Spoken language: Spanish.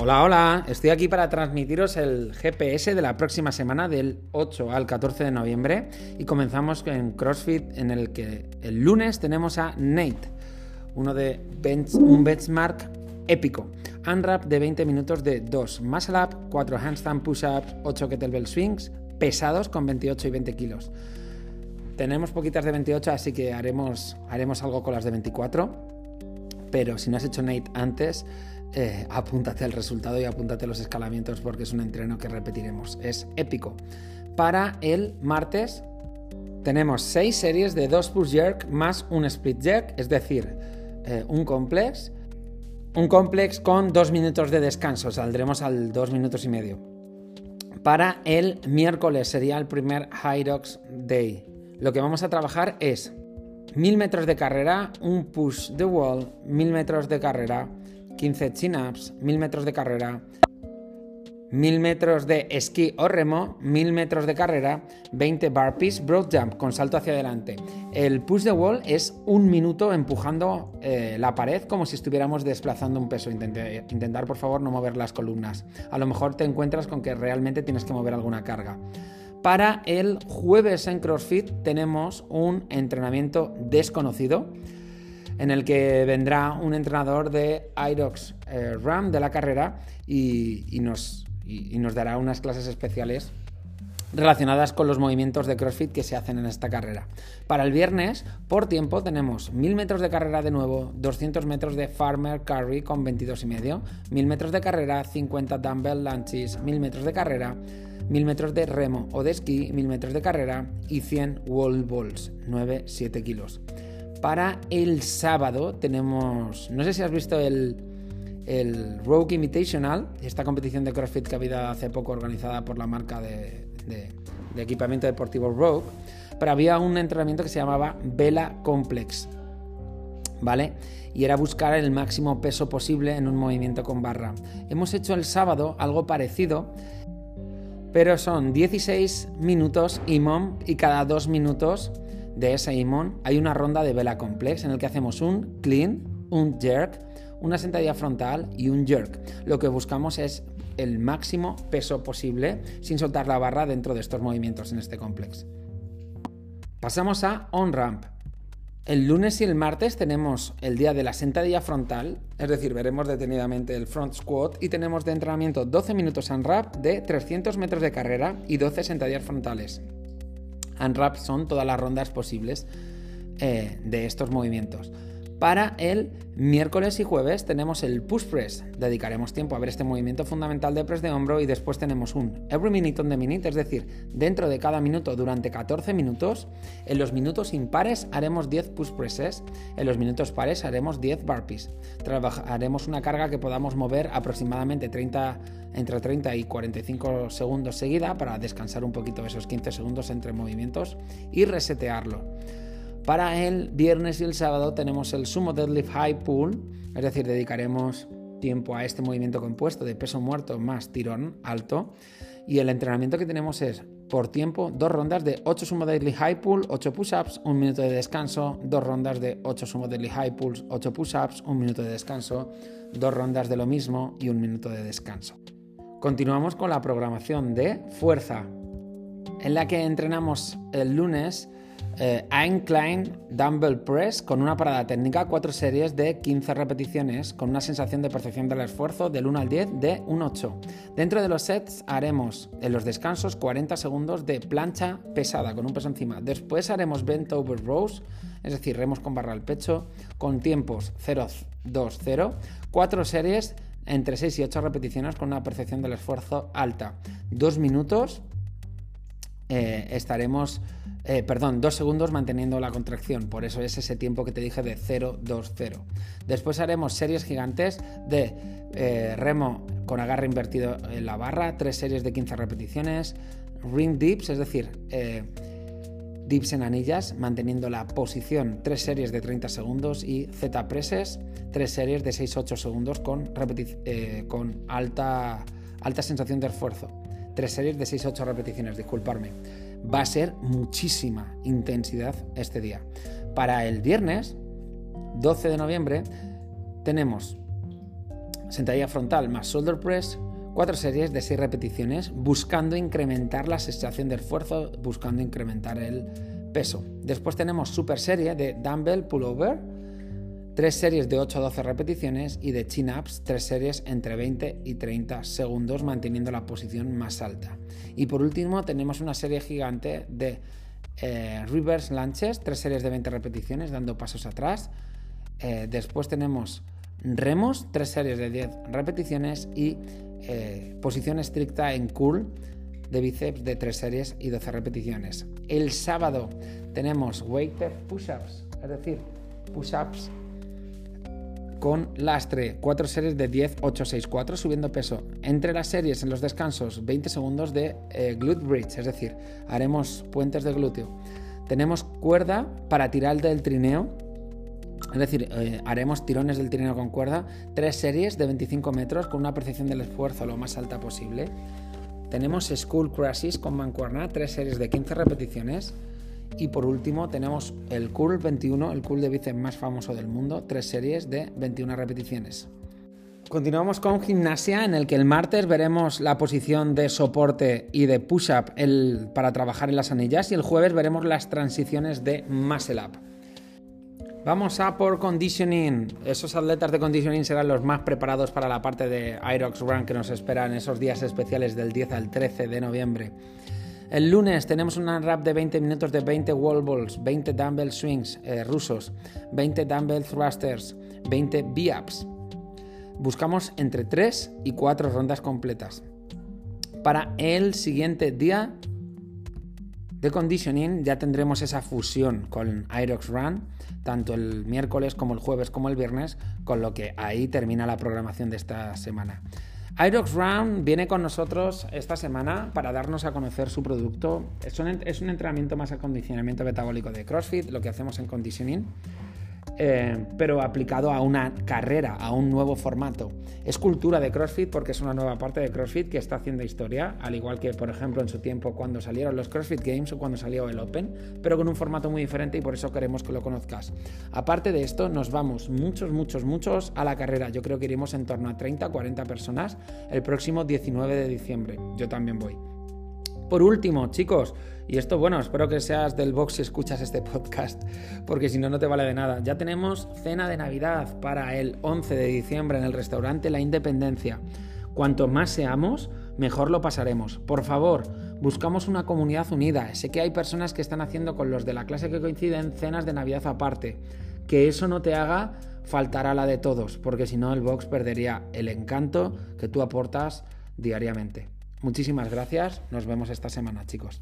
Hola, hola, estoy aquí para transmitiros el GPS de la próxima semana del 8 al 14 de noviembre y comenzamos en CrossFit en el que el lunes tenemos a Nate, uno de un benchmark épico. Unwrap de 20 minutos de 2 muscle up, 4 handstand push-ups, 8 kettlebell swings, pesados con 28 y 20 kilos. Tenemos poquitas de 28, así que haremos, haremos algo con las de 24. Pero si no has hecho Nate antes, eh, apúntate al resultado y apúntate los escalamientos porque es un entreno que repetiremos. Es épico. Para el martes tenemos 6 series de 2 push jerk más un split jerk, es decir, eh, un complex. Un complex con 2 minutos de descanso, saldremos al 2 minutos y medio. Para el miércoles sería el primer Hyrox Day. Lo que vamos a trabajar es 1000 metros de carrera, un push the wall, 1000 metros de carrera, 15 chin-ups, 1000 metros de carrera, 1000 metros de esquí o remo, 1000 metros de carrera, 20 burpees, broad jump con salto hacia adelante. El push the wall es un minuto empujando eh, la pared como si estuviéramos desplazando un peso. intentar, por favor, no mover las columnas. A lo mejor te encuentras con que realmente tienes que mover alguna carga. Para el jueves en CrossFit tenemos un entrenamiento desconocido en el que vendrá un entrenador de Irox eh, Ram de la carrera y, nos, nos dará unas clases especiales relacionadas con los movimientos de CrossFit que se hacen en esta carrera. Para el viernes, por tiempo, tenemos 1000 metros de carrera de nuevo, 200 metros de Farmer Carry con 22 y medio, 1000 metros de carrera, 50 dumbbell lunches, 1000 metros de carrera, 1000 metros de remo o de esquí, 1000 metros de carrera y 100 wall balls, 9-7 kilos. Para el sábado tenemos, no sé si has visto el, Rogue Invitational, esta competición de CrossFit que ha habido hace poco organizada por la marca de, equipamiento deportivo Rogue, pero había un entrenamiento que se llamaba Vela Complex, ¿vale? Y era buscar el máximo peso posible en un movimiento con barra. Hemos hecho el sábado algo parecido, pero son 16 minutos IMOM y cada dos minutos de ese imón hay una ronda de vela complex en el que hacemos un clean, un jerk, una sentadilla frontal y un jerk. Lo que buscamos es el máximo peso posible sin soltar la barra dentro de estos movimientos en este complex. Pasamos a on ramp. El lunes y el martes tenemos el día de la sentadilla frontal, es decir, veremos detenidamente el front squat y tenemos de entrenamiento 12 minutos unwrap de 300 metros de carrera y 12 sentadillas frontales. Unwrap son todas las rondas posibles eh, de estos movimientos. Para el miércoles y jueves tenemos el push press. Dedicaremos tiempo a ver este movimiento fundamental de press de hombro y después tenemos un every minute on the minute, es decir, dentro de cada minuto durante 14 minutos. En los minutos impares haremos 10 push presses, en los minutos pares haremos 10 burpees. Trabajaremos una carga que podamos mover aproximadamente 30, entre 30 y 45 segundos seguida para descansar un poquito esos 15 segundos entre movimientos y resetearlo. Para el viernes y el sábado tenemos el Sumo Deadlift High Pull, es decir, dedicaremos tiempo a este movimiento compuesto de peso muerto más tirón alto. Y el entrenamiento que tenemos es por tiempo, dos rondas de 8 sumo deadlift high pull, 8 push-ups, un minuto de descanso, dos rondas de 8 sumo deadlift high pulls, 8 push-ups, un minuto de descanso, dos rondas de lo mismo y un minuto de descanso. Continuamos con la programación de fuerza, en la que entrenamos el lunes eh, Incline Dumbbell Press con una parada técnica, 4 series de 15 repeticiones con una sensación de percepción del esfuerzo del 1 al 10 de un 8. Dentro de los sets haremos en los descansos 40 segundos de plancha pesada con un peso encima. Después haremos bent over rows, es decir, remos con barra al pecho con tiempos 0, 2, 0, 4 series entre 6 y 8 repeticiones con una percepción del esfuerzo alta. 2 minutos eh, estaremos, eh, perdón, dos segundos manteniendo la contracción. Por eso es ese tiempo que te dije de 0, 2, 0. Después haremos series gigantes de eh, remo con agarre invertido en la barra, tres series de 15 repeticiones, ring dips, es decir, dips en anillas, manteniendo la posición, tres series de 30 segundos y Z presses, tres series de 6-8 segundos con, con alta, alta sensación de esfuerzo tres series de 6-8 repeticiones, disculparme. Va a ser muchísima intensidad este día. Para el viernes, 12 de noviembre, tenemos sentadilla frontal más shoulder press, cuatro series de 6 repeticiones, buscando incrementar la sensación de esfuerzo, buscando incrementar el peso. Después tenemos super serie de dumbbell pullover, tres series de 8 a 12 repeticiones y de chin-ups, tres series entre 20 y 30 segundos, manteniendo la posición más alta. Y por último tenemos una serie gigante de eh, reverse lunches, tres series de 20 repeticiones, dando pasos atrás. Eh, después tenemos remos, tres series de 10 repeticiones y eh, posición estricta en curl de bíceps de 3 series y 12 repeticiones. El sábado tenemos weighted push-ups, es decir, push-ups con lastre, 4 series de 10, 8, 6, 4, subiendo peso. Entre las series, en los descansos, 20 segundos de eh, glute bridge, es decir, haremos puentes de glúteo. Tenemos cuerda para tirar del trineo, es decir, eh, haremos tirones del trineo con cuerda, tres series de 25 metros con una percepción del esfuerzo lo más alta posible. Tenemos School Crashes con mancuerna, tres series de 15 repeticiones. Y por último tenemos el curl 21, el curl de bíceps más famoso del mundo, tres series de 21 repeticiones. Continuamos con gimnasia, en el que el martes veremos la posición de soporte y de push-up para trabajar en las anillas y el jueves veremos las transiciones de muscle up. Vamos a por conditioning. Esos atletas de conditioning serán los más preparados para la parte de Irox Run que nos espera en esos días especiales del 10 al 13 de noviembre. El lunes tenemos una rap de 20 minutos de 20 wall balls, 20 dumbbell swings eh, rusos, 20 dumbbell thrusters, 20 B-ups. Buscamos entre 3 y 4 rondas completas. Para el siguiente día de conditioning ya tendremos esa fusión con Irox Run, tanto el miércoles como el jueves como el viernes, con lo que ahí termina la programación de esta semana. Irox Run viene con nosotros esta semana para darnos a conocer su producto. Es un, es un entrenamiento más acondicionamiento metabólico de CrossFit, lo que hacemos en conditioning. Eh, pero aplicado a una carrera, a un nuevo formato. Es cultura de CrossFit porque es una nueva parte de CrossFit que está haciendo historia, al igual que, por ejemplo, en su tiempo cuando salieron los CrossFit Games o cuando salió el Open, pero con un formato muy diferente y por eso queremos que lo conozcas. Aparte de esto, nos vamos muchos, muchos, muchos a la carrera. Yo creo que iremos en torno a 30, 40 personas el próximo 19 de diciembre. Yo también voy. Por último, chicos, y esto, bueno, espero que seas del box si escuchas este podcast, porque si no, no te vale de nada. Ya tenemos cena de Navidad para el 11 de diciembre en el restaurante La Independencia. Cuanto más seamos, mejor lo pasaremos. Por favor, buscamos una comunidad unida. Sé que hay personas que están haciendo con los de la clase que coinciden cenas de Navidad aparte. Que eso no te haga faltar a la de todos, porque si no el box perdería el encanto que tú aportas diariamente. Muchísimas gracias. Nos vemos esta semana, chicos.